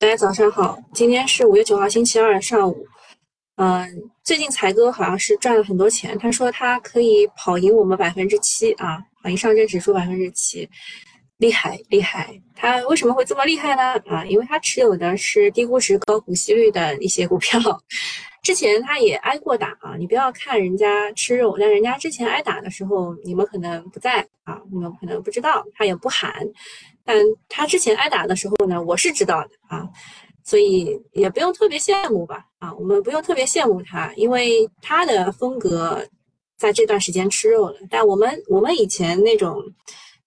大家早上好，今天是五月九号星期二上午。嗯，最近财哥好像是赚了很多钱，他说他可以跑赢我们百分之七啊，跑赢上证指数百分之七，厉害厉害。他为什么会这么厉害呢？啊，因为他持有的是低估值高股息率的一些股票。之前他也挨过打啊，你不要看人家吃肉，但人家之前挨打的时候，你们可能不在啊，你们可能不知道，他也不喊。但他之前挨打的时候呢，我是知道的啊，所以也不用特别羡慕吧啊，我们不用特别羡慕他，因为他的风格在这段时间吃肉了。但我们我们以前那种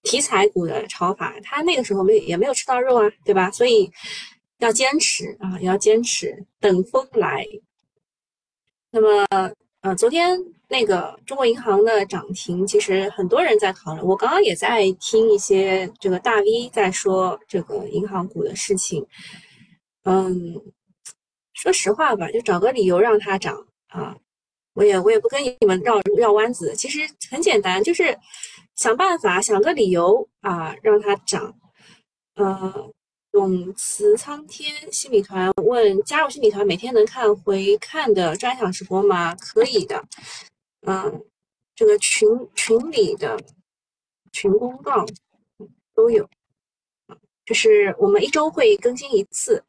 题材股的炒法，他那个时候没也没有吃到肉啊，对吧？所以要坚持啊，要坚持，等风来。那么，呃，昨天那个中国银行的涨停，其实很多人在讨论。我刚刚也在听一些这个大 V 在说这个银行股的事情。嗯，说实话吧，就找个理由让它涨啊！我也我也不跟你们绕绕弯子，其实很简单，就是想办法想个理由啊，让它涨。嗯。永慈苍天新米团问：加入新米团每天能看回看的专享直播吗？可以的。嗯，这个群群里的群公告都有。就是我们一周会更新一次。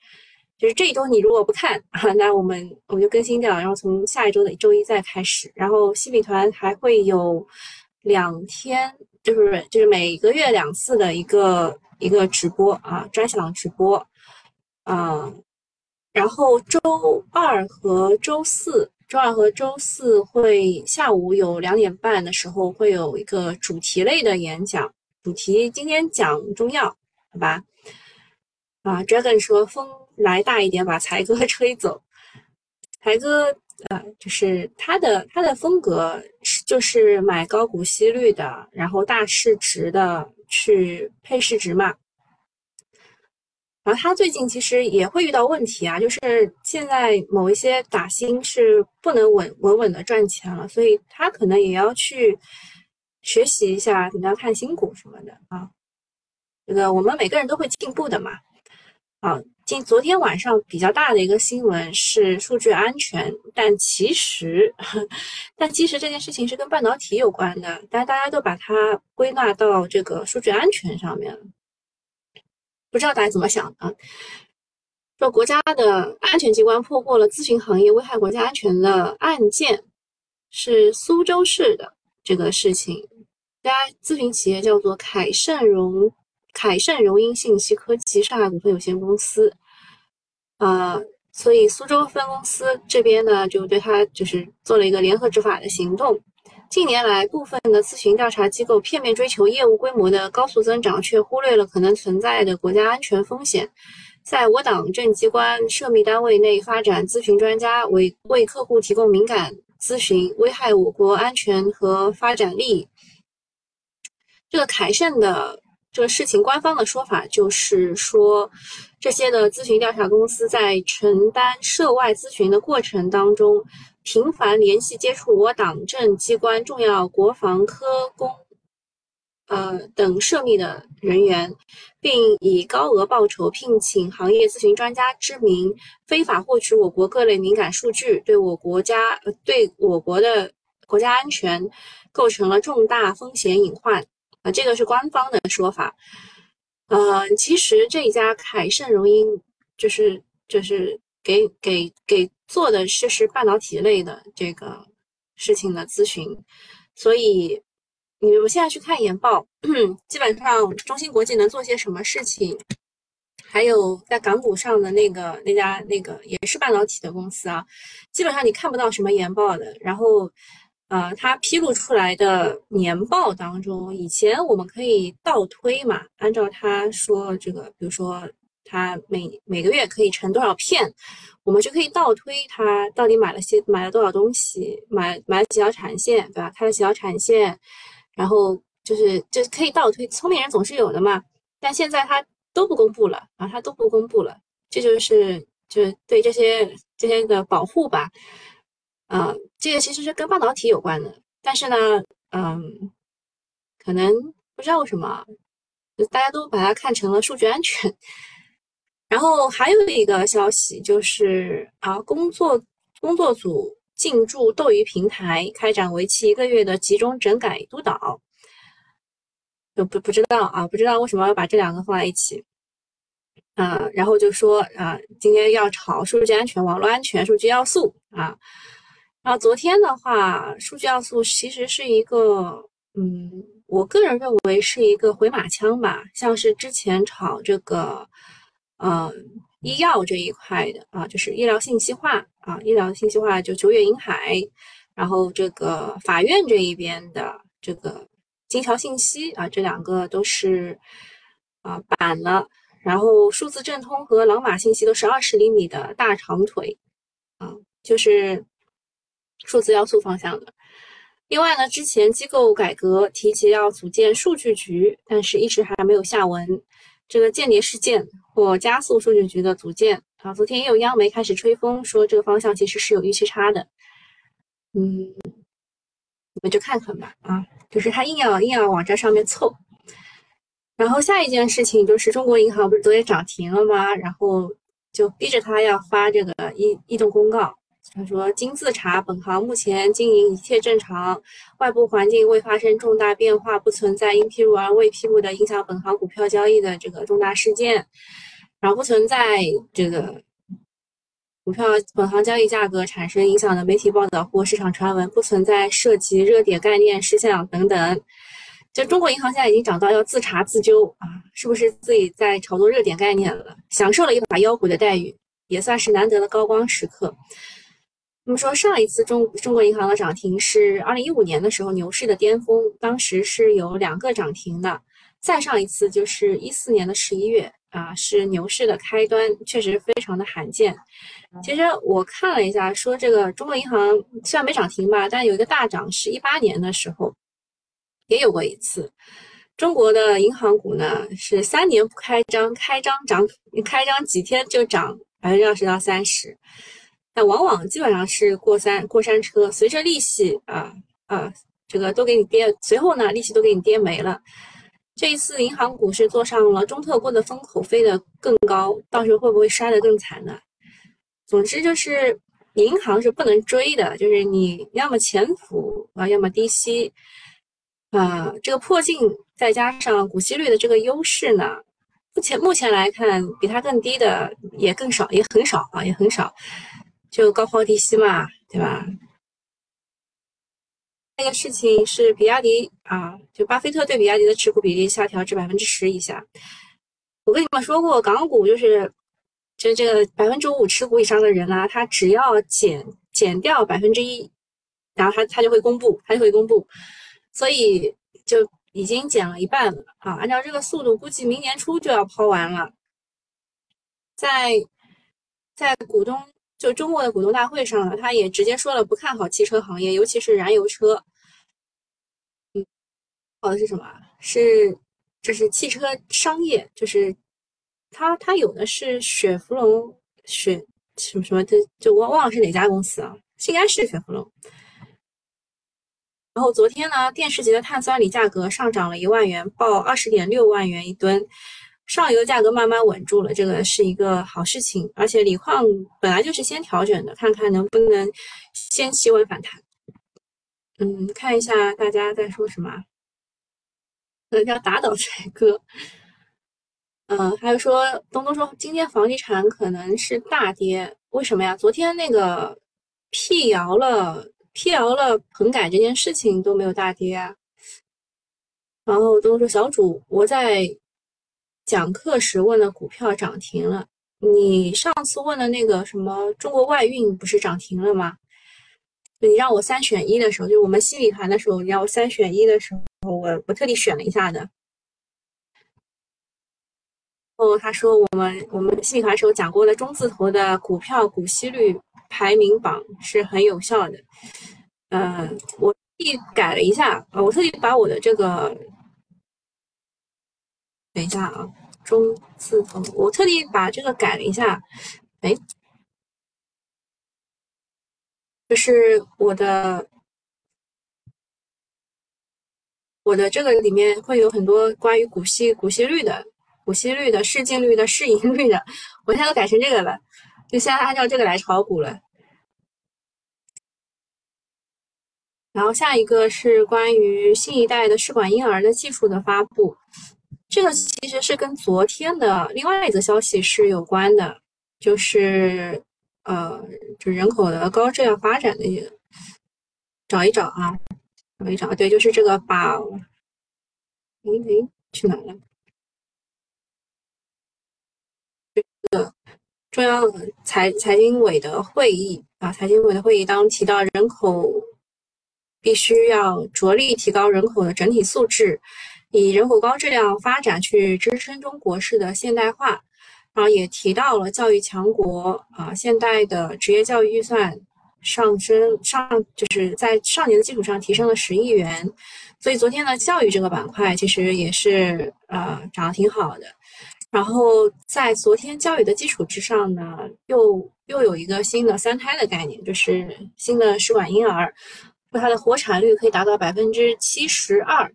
就是这一周你如果不看啊，那我们我们就更新掉，然后从下一周的周一再开始。然后新米团还会有两天，就是就是每个月两次的一个。一个直播啊，专享直播，嗯，然后周二和周四，周二和周四会下午有两点半的时候会有一个主题类的演讲，主题今天讲中药，好吧？啊，Dragon 说风来大一点，把财哥 吹走。财哥，呃，就是他的他的风格是就是买高股息率的，然后大市值的。去配市值嘛，然后他最近其实也会遇到问题啊，就是现在某一些打新是不能稳稳稳的赚钱了，所以他可能也要去学习一下怎么样看新股什么的啊。这个我们每个人都会进步的嘛。啊，今昨天晚上比较大的一个新闻是数据安全，但其实，但其实这件事情是跟半导体有关的，但大家都把它归纳到这个数据安全上面了。不知道大家怎么想的？说国家的安全机关破获了咨询行业危害国家安全的案件，是苏州市的这个事情，这家咨询企业叫做凯盛融。凯盛荣英信息科技上海股份有限公司，呃，所以苏州分公司这边呢，就对他就是做了一个联合执法的行动。近年来，部分的咨询调查机构片面追求业务规模的高速增长，却忽略了可能存在的国家安全风险。在我党政机关涉密单位内发展咨询专家，为为客户提供敏感咨询，危害我国安全和发展利益。这个凯盛的。这个事情官方的说法就是说，这些的咨询调查公司在承担涉外咨询的过程当中，频繁联系接触我党政机关重要国防科工，呃等涉密的人员，并以高额报酬聘请行业咨询专家之名，非法获取我国各类敏感数据，对我国家呃对我国的国家安全构成了重大风险隐患。啊，这个是官方的说法。呃，其实这一家凯盛荣英就是就是给给给做的是是半导体类的这个事情的咨询，所以你们现在去看研报，基本上中芯国际能做些什么事情？还有在港股上的那个那家那个也是半导体的公司啊，基本上你看不到什么研报的，然后。呃，它披露出来的年报当中，以前我们可以倒推嘛，按照他说这个，比如说他每每个月可以成多少片，我们就可以倒推他到底买了些买了多少东西，买买了几条产线，对吧？开了几条产线，然后就是就可以倒推，聪明人总是有的嘛。但现在他都不公布了啊，他都不公布了，这就是就是对这些这些的保护吧。啊，这个其实是跟半导体有关的，但是呢，嗯，可能不知道为什么，大家都把它看成了数据安全。然后还有一个消息就是啊，工作工作组进驻斗鱼平台，开展为期一个月的集中整改督导。就不不知道啊，不知道为什么要把这两个放在一起。啊，然后就说啊，今天要炒数据安全、网络安全、数据要素啊。然后昨天的话，数据要素其实是一个，嗯，我个人认为是一个回马枪吧，像是之前炒这个，呃，医药这一块的啊，就是医疗信息化啊，医疗信息化就九远银海，然后这个法院这一边的这个金桥信息啊，这两个都是啊板了。然后数字正通和朗玛信息都是二十厘米的大长腿，啊，就是数字要素方向的。另外呢，之前机构改革提及要组建数据局，但是一直还没有下文。这个间谍事件或加速数据局的组建啊，昨天也有央媒开始吹风，说这个方向其实是有预期差的。嗯，我们就看看吧，啊，就是他硬要硬要往这上面凑。然后下一件事情就是中国银行不是昨天涨停了吗？然后就逼着他要发这个异异动公告。他说：“经自查，本行目前经营一切正常，外部环境未发生重大变化，不存在因披露而未披露的影响本行股票交易的这个重大事件，然后不存在这个股票本行交易价格产生影响的媒体报道或市场传闻，不存在涉及热点概念事项等等。”就中国银行现在已经涨到要自查自纠啊，是不是自己在炒作热点概念了？享受了一把妖股的待遇，也算是难得的高光时刻。那么说，上一次中中国银行的涨停是二零一五年的时候牛市的巅峰，当时是有两个涨停的。再上一次就是一四年的十一月啊，是牛市的开端，确实非常的罕见。其实我看了一下，说这个中国银行虽然没涨停吧，但有一个大涨是一八年的时候。也有过一次，中国的银行股呢是三年不开张，开张涨，开张几天就涨百分之二十到三十，但往往基本上是过山过山车，随着利息啊啊这个都给你跌，随后呢利息都给你跌没了。这一次银行股是坐上了中特估的风口，飞得更高，到时候会不会摔得更惨呢？总之就是银行是不能追的，就是你要么潜伏啊，要么低吸。啊，这个破净再加上股息率的这个优势呢，目前目前来看，比它更低的也更少，也很少啊，也很少，就高抛低吸嘛，对吧？那个事情是比亚迪啊，就巴菲特对比亚迪的持股比例下调至百分之十以下。我跟你们说过，港股就是，就这个百分之五持股以上的人啊，他只要减减掉百分之一，然后他他就会公布，他就会公布。所以就已经减了一半了啊！按照这个速度，估计明年初就要抛完了。在在股东就周末的股东大会上呢，他也直接说了不看好汽车行业，尤其是燃油车。嗯，好的是什么？是这是汽车商业，就是他他有的是雪佛龙雪什么什么的，就我忘了是哪家公司啊？应该是雪佛龙。然后昨天呢，电池级的碳酸锂价格上涨了一万元，报二十点六万元一吨，上游价格慢慢稳住了，这个是一个好事情。而且锂矿本来就是先调整的，看看能不能先企稳反弹。嗯，看一下大家在说什么，呃，要打倒帅哥。嗯，还有说东东说今天房地产可能是大跌，为什么呀？昨天那个辟谣了。辟谣了棚改这件事情都没有大跌啊，然后东东说小主，我在讲课时问的股票涨停了，你上次问的那个什么中国外运不是涨停了吗？你让我三选一的时候，就我们心理团的时候，你让我三选一的时候，我我特地选了一下的。哦，他说我们我们心理团时候讲过的中字头的股票股息率。排名榜是很有效的，呃，我特地改了一下啊，我特地把我的这个，等一下啊，中字头，我特地把这个改了一下，哎，就是我的我的这个里面会有很多关于股息股息率的股息率的、市净率的、市盈率的，我现在都改成这个了，就现在按照这个来炒股了。然后下一个是关于新一代的试管婴儿的技术的发布，这个其实是跟昨天的另外一则消息是有关的，就是呃，就人口的高质量发展的一个，找一找啊，找一找，对，就是这个把，哎哎，去哪了？这个中央财财经委的会议啊，财经委的会议当中提到人口。必须要着力提高人口的整体素质，以人口高质量发展去支撑中国式的现代化。然后也提到了教育强国啊，现代的职业教育预算上升上，就是在上年的基础上提升了十亿元。所以昨天的教育这个板块其实也是呃涨得挺好的。然后在昨天教育的基础之上呢，又又有一个新的三胎的概念，就是新的试管婴儿。它的活产率可以达到百分之七十二，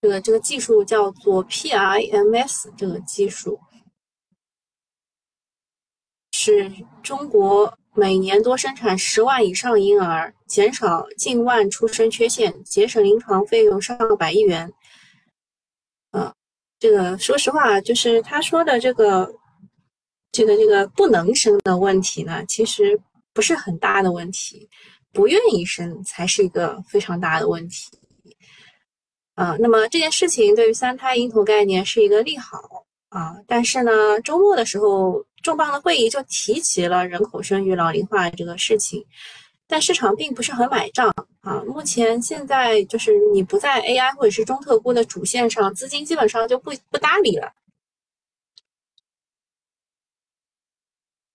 这个这个技术叫做 PIMS，这个技术是中国每年多生产十万以上婴儿，减少近万出生缺陷，节省临床费用上百亿元。呃，这个说实话，就是他说的这个这个这个不能生的问题呢，其实。不是很大的问题，不愿意生才是一个非常大的问题。啊，那么这件事情对于三胎婴童概念是一个利好啊，但是呢，周末的时候重磅的会议就提起了人口生育老龄化这个事情，但市场并不是很买账啊。目前现在就是你不在 AI 或者是中特估的主线上，资金基本上就不不搭理了。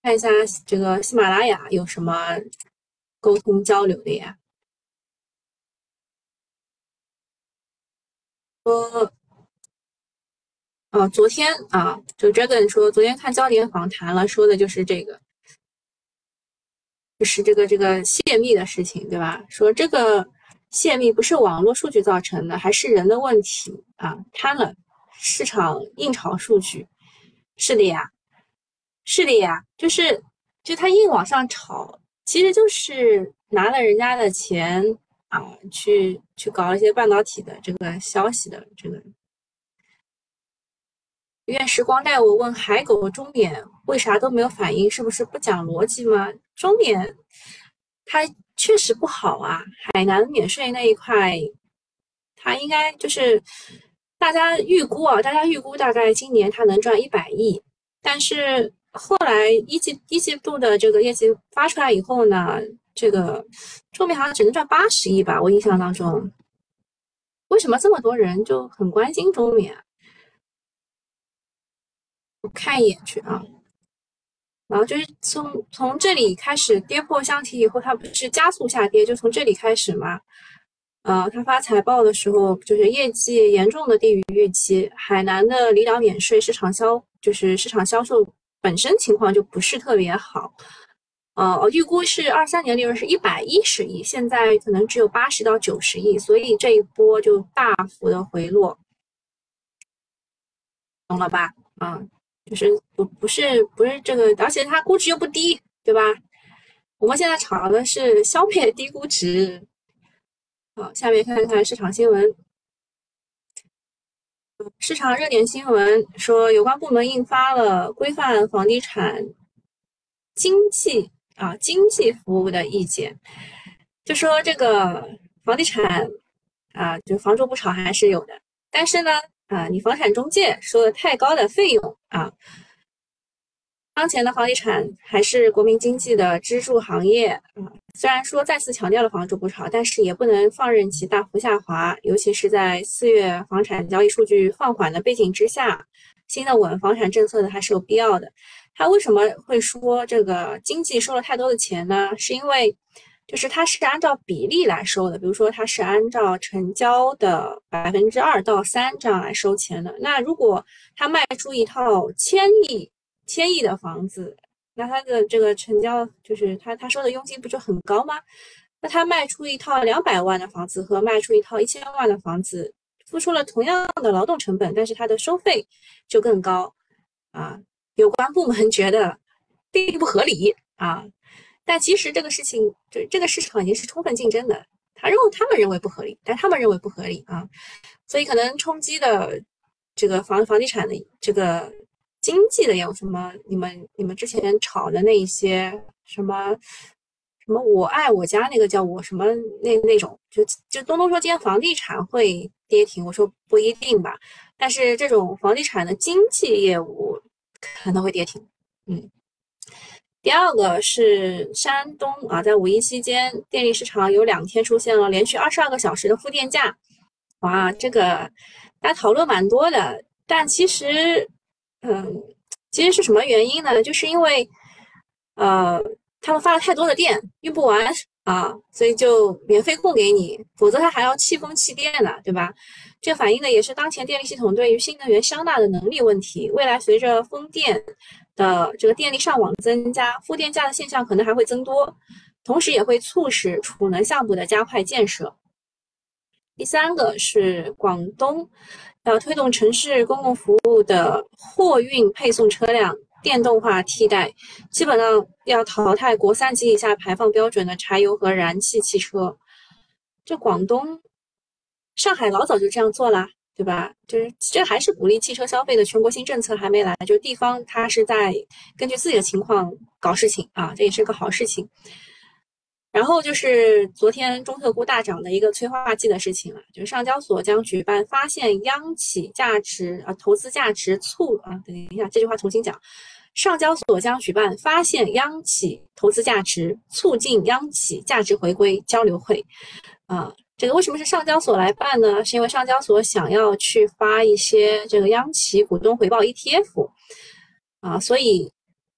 看一下这个喜马拉雅有什么沟通交流的呀？说，哦，昨天啊，就 Dragon 说，昨天看焦点访谈了，说的就是这个，就是这个这个泄密的事情，对吧？说这个泄密不是网络数据造成的，还是人的问题啊，贪了市场硬炒数据，是的呀。是的呀，就是就他硬往上炒，其实就是拿了人家的钱啊，去去搞一些半导体的这个消息的这个。愿时光带我问海狗中缅为啥都没有反应，是不是不讲逻辑吗？中缅它确实不好啊，海南免税那一块，它应该就是大家预估啊，大家预估大概今年它能赚一百亿，但是。后来一季一季度的这个业绩发出来以后呢，这个中缅好像只能赚八十亿吧，我印象当中。为什么这么多人就很关心中缅？我看一眼去啊。然后就是从从这里开始跌破箱体以后，它不是加速下跌，就从这里开始嘛。呃，他发财报的时候，就是业绩严重的低于预期。海南的离岛免税市场销，就是市场销售。本身情况就不是特别好，呃，预估是二三年利润是一百一十亿，现在可能只有八十到九十亿，所以这一波就大幅的回落，懂了吧？啊，就是不不是不是这个，而且它估值又不低，对吧？我们现在炒的是消灭低估值。好，下面看看市场新闻。市场热点新闻说，有关部门印发了规范房地产经济啊经济服务的意见，就说这个房地产啊，就房住不炒还是有的，但是呢，啊，你房产中介收了太高的费用啊。当前的房地产还是国民经济的支柱行业啊，虽然说再次强调了房住不炒，但是也不能放任其大幅下滑，尤其是在四月房产交易数据放缓的背景之下，新的稳房产政策的还是有必要的。他为什么会说这个经济收了太多的钱呢？是因为就是它是按照比例来收的，比如说它是按照成交的百分之二到三这样来收钱的。那如果他卖出一套千亿。千亿的房子，那他的这个成交就是他他收的佣金不就很高吗？那他卖出一套两百万的房子和卖出一套一千万的房子，付出了同样的劳动成本，但是它的收费就更高啊。有关部门觉得并不合理啊，但其实这个事情，就这个市场已经是充分竞争的。他认为他们认为不合理，但他们认为不合理啊，所以可能冲击的这个房房地产的这个经济的有什么？你们你们之前炒的那一些什么什么我爱我家那个叫我什么那那种，就就东东说今天房地产会跌停，我说不一定吧，但是这种房地产的经纪业务可能会跌停，嗯。第二个是山东啊，在五一期间，电力市场有两天出现了连续二十二个小时的负电价，哇，这个大家讨论蛮多的。但其实，嗯，其实是什么原因呢？就是因为，呃，他们发了太多的电，用不完啊，所以就免费供给你，否则他还要弃风弃电呢，对吧？这反映的也是当前电力系统对于新能源消纳的能力问题。未来随着风电。的这个电力上网增加，负电价的现象可能还会增多，同时也会促使储能项目的加快建设。第三个是广东要推动城市公共服务的货运配送车辆电动化替代，基本上要淘汰国三级以下排放标准的柴油和燃气汽车。这广东、上海老早就这样做啦。对吧？就是这还是鼓励汽车消费的全国性政策还没来，就地方它是在根据自己的情况搞事情啊，这也是个好事情。然后就是昨天中特估大涨的一个催化剂的事情了，就是上交所将举办发现央企价值啊投资价值促啊，等一下这句话重新讲，上交所将举办发现央企投资价值促进央企价值回归交流会啊。这个为什么是上交所来办呢？是因为上交所想要去发一些这个央企股东回报 ETF 啊，所以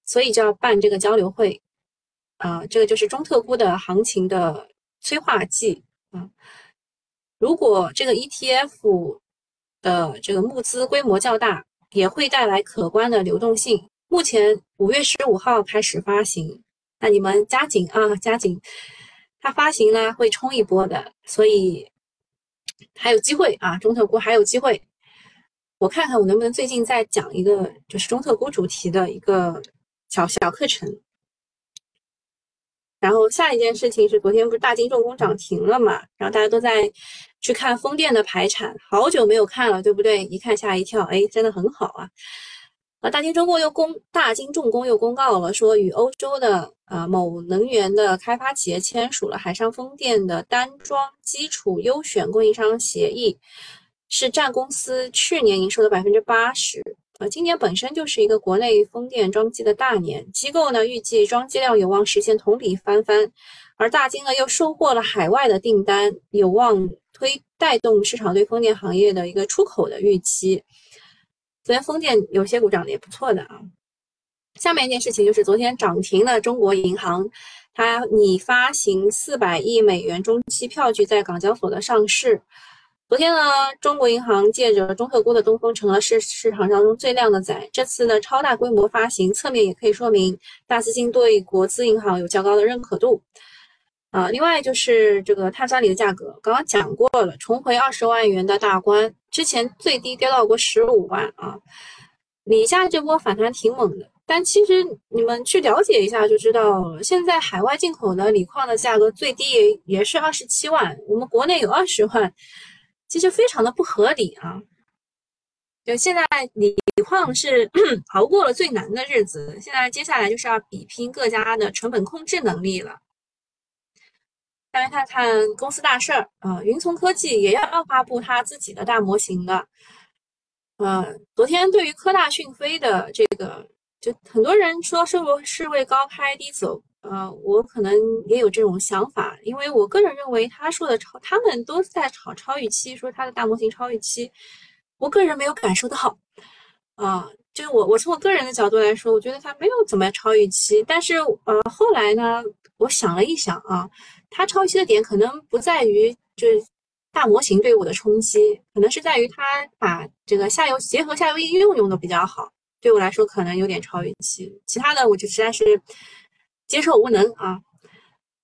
所以就要办这个交流会啊，这个就是中特估的行情的催化剂啊。如果这个 ETF 的这个募资规模较大，也会带来可观的流动性。目前五月十五号开始发行，那你们加紧啊，加紧。它发行呢会冲一波的，所以还有机会啊！中特估还有机会，我看看我能不能最近再讲一个就是中特估主题的一个小小课程。然后下一件事情是昨天不是大金重工涨停了嘛？然后大家都在去看风电的排产，好久没有看了，对不对？一看吓一跳，哎，真的很好啊！啊，大金重工又公大金重工又公告了，说与欧洲的啊某能源的开发企业签署了海上风电的单桩基础优选供应商协议，是占公司去年营收的百分之八十。啊，今年本身就是一个国内风电装机的大年，机构呢预计装机量有望实现同比翻番，而大金呢又收获了海外的订单，有望推带动市场对风电行业的一个出口的预期。昨天风电有些股涨得也不错的啊。下面一件事情就是昨天涨停的中国银行，它拟发行四百亿美元中期票据在港交所的上市。昨天呢，中国银行借着中特估的东风，成了市市场当中最靓的仔。这次的超大规模发行，侧面也可以说明大资金对国资银行有较高的认可度。啊，另外就是这个碳酸锂的价格，刚刚讲过了，重回二十万元的大关，之前最低跌到过十五万啊。锂价这波反弹挺猛的，但其实你们去了解一下就知道了，现在海外进口的锂矿的价格最低也也是二十七万，我们国内有二十万，其实非常的不合理啊。就现在锂矿是 熬过了最难的日子，现在接下来就是要比拼各家的成本控制能力了。再来看看公司大事儿啊，云从科技也要发布它自己的大模型的。呃，昨天对于科大讯飞的这个，就很多人说是不是会高开低走？呃，我可能也有这种想法，因为我个人认为他说的超，他们都在炒超预期，说他的大模型超预期，我个人没有感受到好。啊，就是我我从我个人的角度来说，我觉得他没有怎么超预期，但是呃后来呢，我想了一想啊。它超预期的点可能不在于就是大模型对我的冲击，可能是在于它把这个下游结合下游应用用的比较好，对我来说可能有点超预期。其他的我就实在是接受无能啊。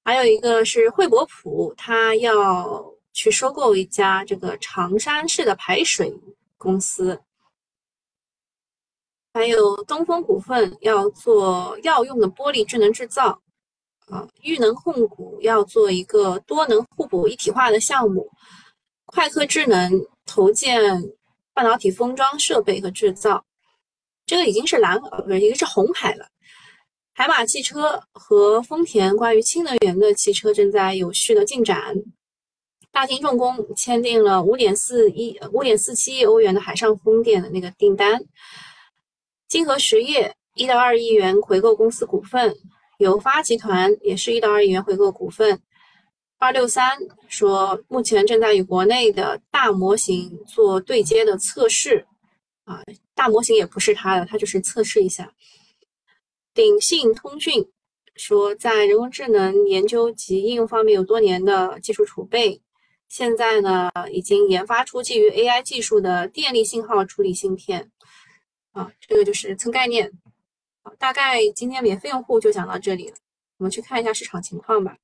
还有一个是惠博普，它要去收购一家这个长山市的排水公司。还有东风股份要做药用的玻璃智能制造，啊，裕能控股要做一个多能互补一体化的项目，快科智能投建半导体封装设备和制造，这个已经是蓝呃不是，已经是红海了。海马汽车和丰田关于氢能源的汽车正在有序的进展。大金重工签订了五点四亿五点四七亿欧元的海上风电的那个订单。金河实业一到二亿元回购公司股份，友发集团也是一到二亿元回购股份。二六三说，目前正在与国内的大模型做对接的测试，啊，大模型也不是他的，他就是测试一下。鼎信通讯说，在人工智能研究及应用方面有多年的技术储备，现在呢，已经研发出基于 AI 技术的电力信号处理芯片。啊，这个就是蹭概念。好，大概今天免费用户就讲到这里了。我们去看一下市场情况吧。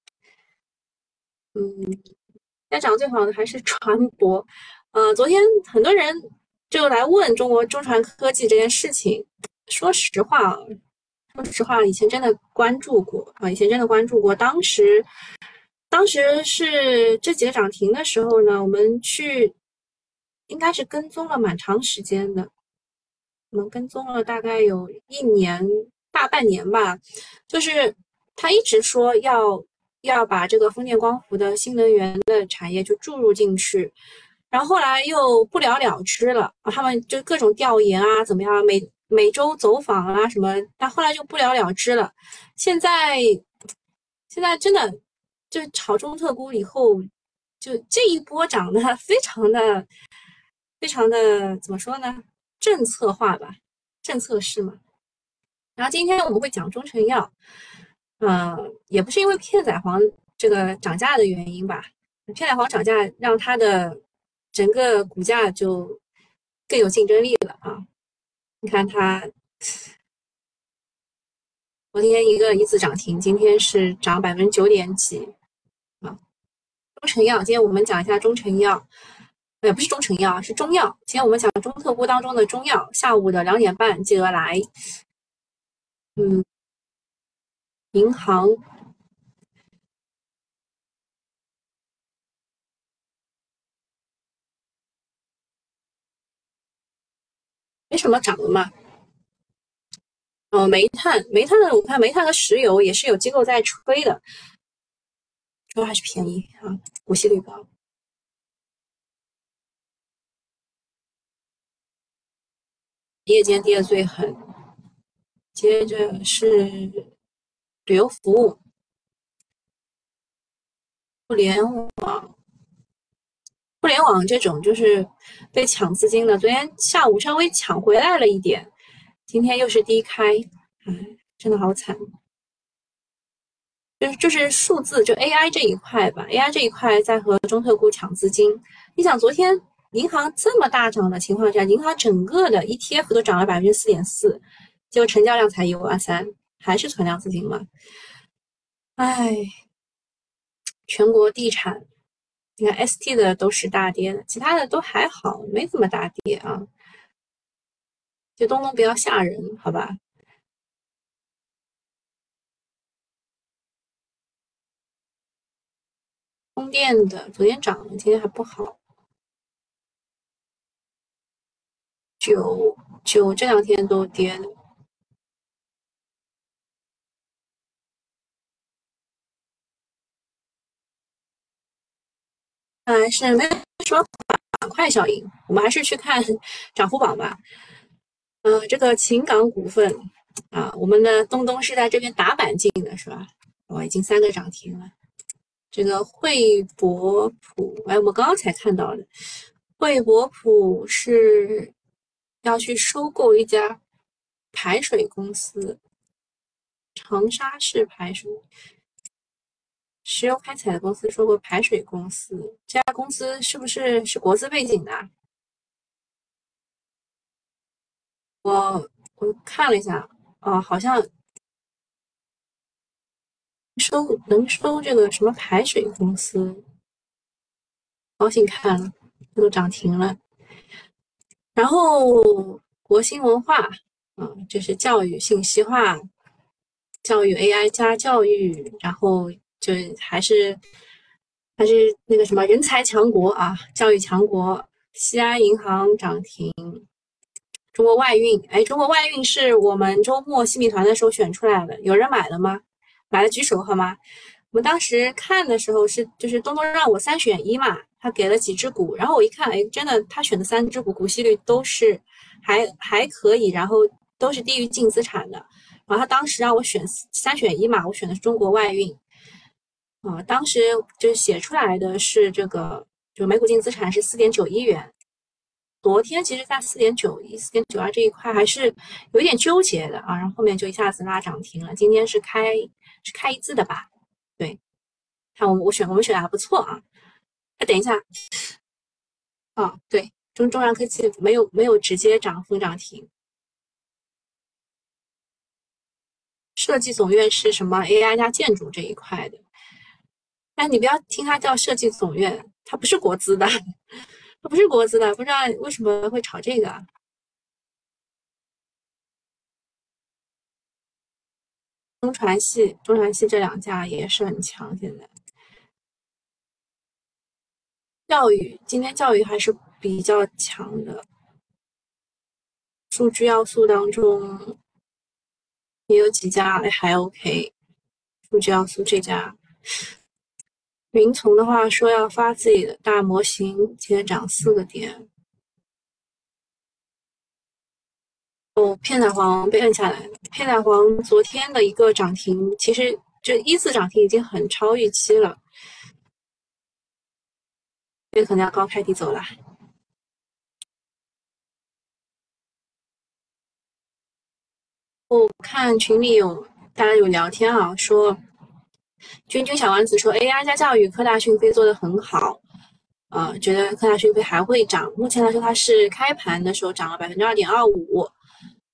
嗯，现在涨最好的还是船舶。呃，昨天很多人就来问中国中船科技这件事情。说实话啊，说实话，以前真的关注过啊，以前真的关注过。当时，当时是这几个涨停的时候呢，我们去应该是跟踪了蛮长时间的。我们跟踪了大概有一年大半年吧，就是他一直说要要把这个风电光伏的新能源的产业就注入进去，然后后来又不了了之了，他们就各种调研啊，怎么样，每每周走访啊什么，但后来就不了了之了。现在现在真的就炒中特估以后，就这一波涨的非常的非常的怎么说呢？政策化吧，政策式嘛。然后今天我们会讲中成药，呃，也不是因为片仔癀这个涨价的原因吧。片仔癀涨价让它的整个股价就更有竞争力了啊！你看它昨天一个一字涨停，今天是涨百分之九点几啊。中成药，今天我们讲一下中成药。也不是中成药，是中药。今天我们讲中特估当中的中药，下午的两点半记得来。嗯，银行没什么涨的嘛。哦，煤炭，煤炭的我看煤炭和石油也是有机构在吹的，主要还是便宜啊，股息率高。夜间跌的最狠，接着是旅游服务、互联网、互联网这种就是被抢资金的。昨天下午稍微抢回来了一点，今天又是低开，哎，真的好惨。就是就是数字，就 AI 这一块吧，AI 这一块在和中特估抢资金。你想昨天？银行这么大涨的情况下，银行整个的 ETF 都涨了百分之四点四，结果成交量才一万三，还是存量资金嘛？哎，全国地产，你看 ST 的都是大跌的，其他的都还好，没怎么大跌啊。就东东比较吓人，好吧？风电的昨天涨了，今天还不好。九九这两天都跌了，看来是没有什么板块效应。我们还是去看 涨幅榜吧。嗯，这个秦港股份啊，我们的东东是在这边打板进的，是吧？哇，已经三个涨停了。这个惠博普，哎，我们刚刚才看到的，惠博普是。要去收购一家排水公司，长沙市排水石油开采的公司收购排水公司，这家公司是不是是国资背景的？我我看了一下，啊，好像收能收这个什么排水公司，高兴看了，这都涨停了。然后国新文化，嗯，就是教育信息化、教育 AI 加教育，然后就还是还是那个什么人才强国啊，教育强国。西安银行涨停，中国外运，哎，中国外运是我们周末新米团的时候选出来的，有人买了吗？买了举手好吗？我们当时看的时候是就是东东让我三选一嘛，他给了几只股，然后我一看，哎，真的他选的三只股股息率都是还还可以，然后都是低于净资产的，然后他当时让我选三选一嘛，我选的是中国外运，啊，当时就是写出来的是这个，就每股净资产是四点九一元，昨天其实在四点九一、四点九二这一块还是有点纠结的啊，然后后面就一下子拉涨停了，今天是开是开一字的吧？对，看我我选我们选的还不错啊。哎，等一下，啊，对，中中阳科技没有没有直接涨封涨停。设计总院是什么 AI 加建筑这一块的？哎，你不要听它叫设计总院，它不是国资的，它不是国资的，不知道为什么会炒这个。中传系、中传系这两家也是很强，现在。教育今天教育还是比较强的，数据要素当中也有几家还 OK。数据要素这家，云从的话说要发自己的大模型，今天涨四个点。哦，片仔癀被摁下来了。片仔癀昨天的一个涨停，其实这一次涨停已经很超预期了，这可能要高开低走了。我看群里有大家有聊天啊，说君君小丸子说 AI 加教育，科大讯飞做的很好，呃，觉得科大讯飞还会涨。目前来说，它是开盘的时候涨了百分之二点二五。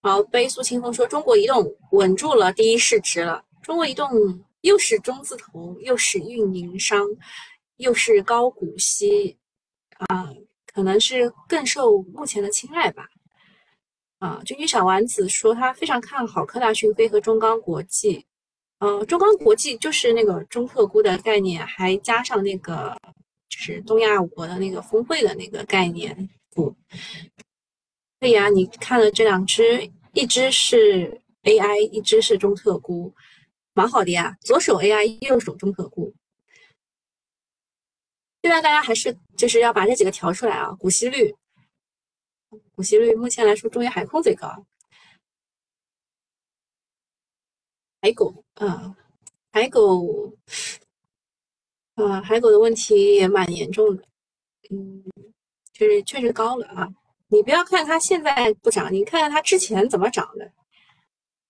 好，悲苏清风说，中国移动稳住了第一市值了。中国移动又是中字头，又是运营商，又是高股息，啊，可能是更受目前的青睐吧。啊，君君小丸子说他非常看好科大讯飞和中钢国际。嗯，中钢国际就是那个中特估的概念，还加上那个就是东亚五国的那个峰会的那个概念股。对呀，你看了这两只，一只是 AI，一只是中特估，蛮好的呀。左手 AI，右手中特估。现在大家还是就是要把这几个调出来啊。股息率，股息率目前来说，中远海控最高。海狗，啊，海狗，啊，海狗的问题也蛮严重的，嗯，就是确实高了啊。你不要看它现在不涨，你看看它之前怎么涨的，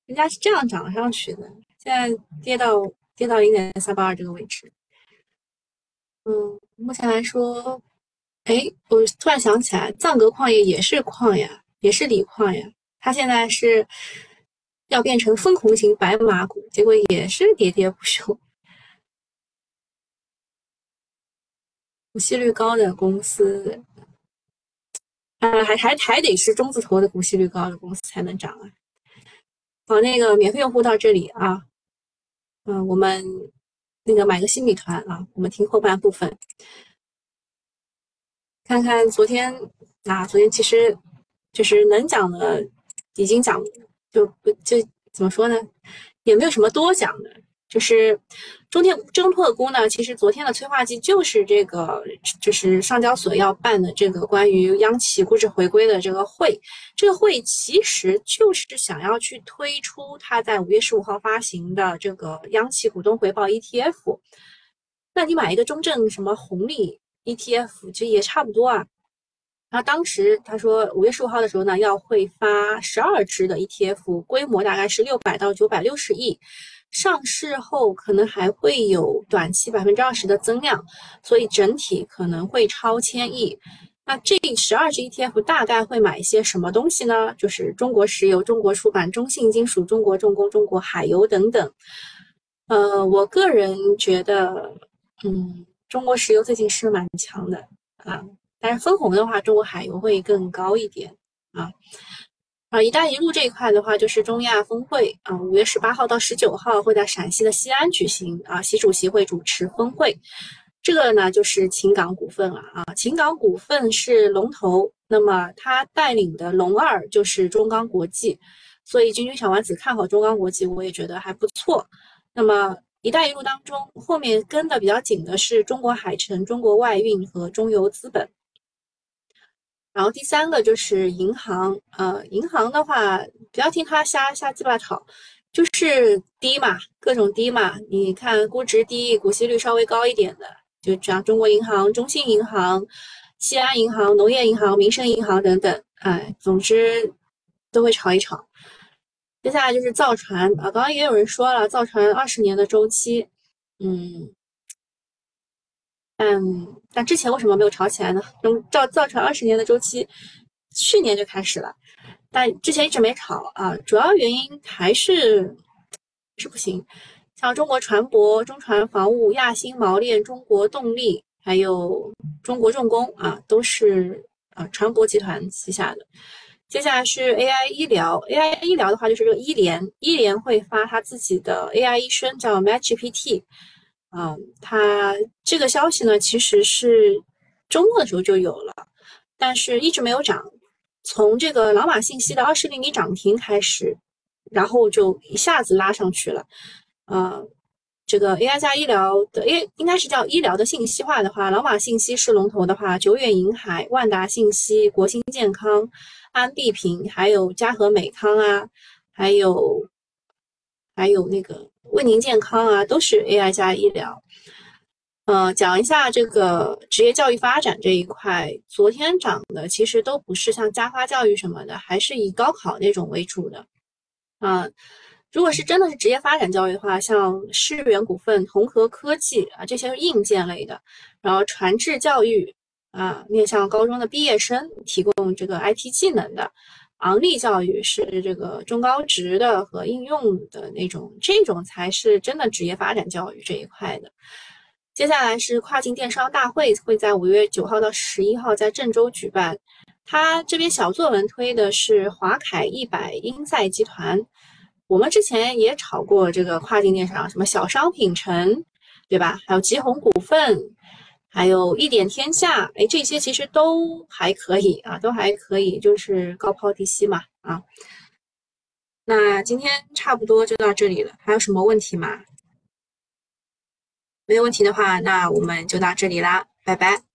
人家是这样涨上去的，现在跌到跌到零点三八二这个位置。嗯，目前来说，哎，我突然想起来，藏格矿业也是矿呀，也是锂矿呀，它现在是要变成分红型白马股，结果也是喋喋不休。股息率高的公司。呃，还还还得是中字头的股息率高的公司才能涨啊。好，那个免费用户到这里啊，嗯，我们那个买个新米团啊，我们听后半部分，看看昨天啊，昨天其实就是能讲的已经讲，就不就怎么说呢，也没有什么多讲的。就是中天中特估呢，其实昨天的催化剂就是这个，就是上交所要办的这个关于央企估值回归的这个会。这个会其实就是想要去推出它在五月十五号发行的这个央企股东回报 ETF。那你买一个中证什么红利 ETF，其实也差不多啊。然后当时他说五月十五号的时候呢，要会发十二只的 ETF，规模大概是六百到九百六十亿。上市后可能还会有短期百分之二十的增量，所以整体可能会超千亿。那这十二只 ETF 大概会买一些什么东西呢？就是中国石油、中国出版、中信金属、中国重工、中国海油等等。呃，我个人觉得，嗯，中国石油最近是蛮强的，啊。但是分红的话，中国海油会更高一点啊。啊，一带一路这一块的话，就是中亚峰会啊，五月十八号到十九号会在陕西的西安举行啊，习主席会主持峰会。这个呢，就是秦港股份了啊，秦港股份是龙头，那么他带领的龙二就是中钢国际，所以君君小丸子看好中钢国际，我也觉得还不错。那么一带一路当中，后面跟的比较紧的是中国海城、中国外运和中油资本。然后第三个就是银行，呃，银行的话，不要听他瞎瞎鸡巴吵，就是低嘛，各种低嘛。你看估值低、股息率稍微高一点的，就像中国银行、中信银行、西安银行、农业银行、民生银行等等，哎，总之都会炒一炒。接下来就是造船啊，刚刚也有人说了，造船二十年的周期，嗯。嗯，但之前为什么没有炒起来呢？中造造船二十年的周期，去年就开始了，但之前一直没炒啊。主要原因还是是不行。像中国船舶、中船防务、亚星锚链、中国动力，还有中国重工啊，都是啊船舶集团旗下的。接下来是 AI 医疗，AI 医疗的话就是这个医联，医联会发他自己的 AI 医生叫 MatchGPT。嗯，它这个消息呢，其实是周末的时候就有了，但是一直没有涨。从这个老马信息的二十厘米涨停开始，然后就一下子拉上去了。呃，这个 AI 加医疗的 A 应该是叫医疗的信息化的话，老马信息是龙头的话，久远银海、万达信息、国兴健康、安必平，还有嘉禾美康啊，还有还有那个。为您健康啊，都是 AI 加医疗。呃，讲一下这个职业教育发展这一块，昨天涨的其实都不是像家花教育什么的，还是以高考那种为主的。啊，如果是真的是职业发展教育的话，像世源股份、同和科技啊，这些是硬件类的。然后传智教育啊，面向高中的毕业生提供这个 IT 技能的。昂立教育是这个中高职的和应用的那种，这种才是真的职业发展教育这一块的。接下来是跨境电商大会，会在五月九号到十一号在郑州举办。他这边小作文推的是华凯一百英赛集团，我们之前也炒过这个跨境电商，什么小商品城，对吧？还有吉鸿股份。还有一点天下，哎，这些其实都还可以啊，都还可以，就是高抛低吸嘛，啊。那今天差不多就到这里了，还有什么问题吗？没有问题的话，那我们就到这里啦，拜拜。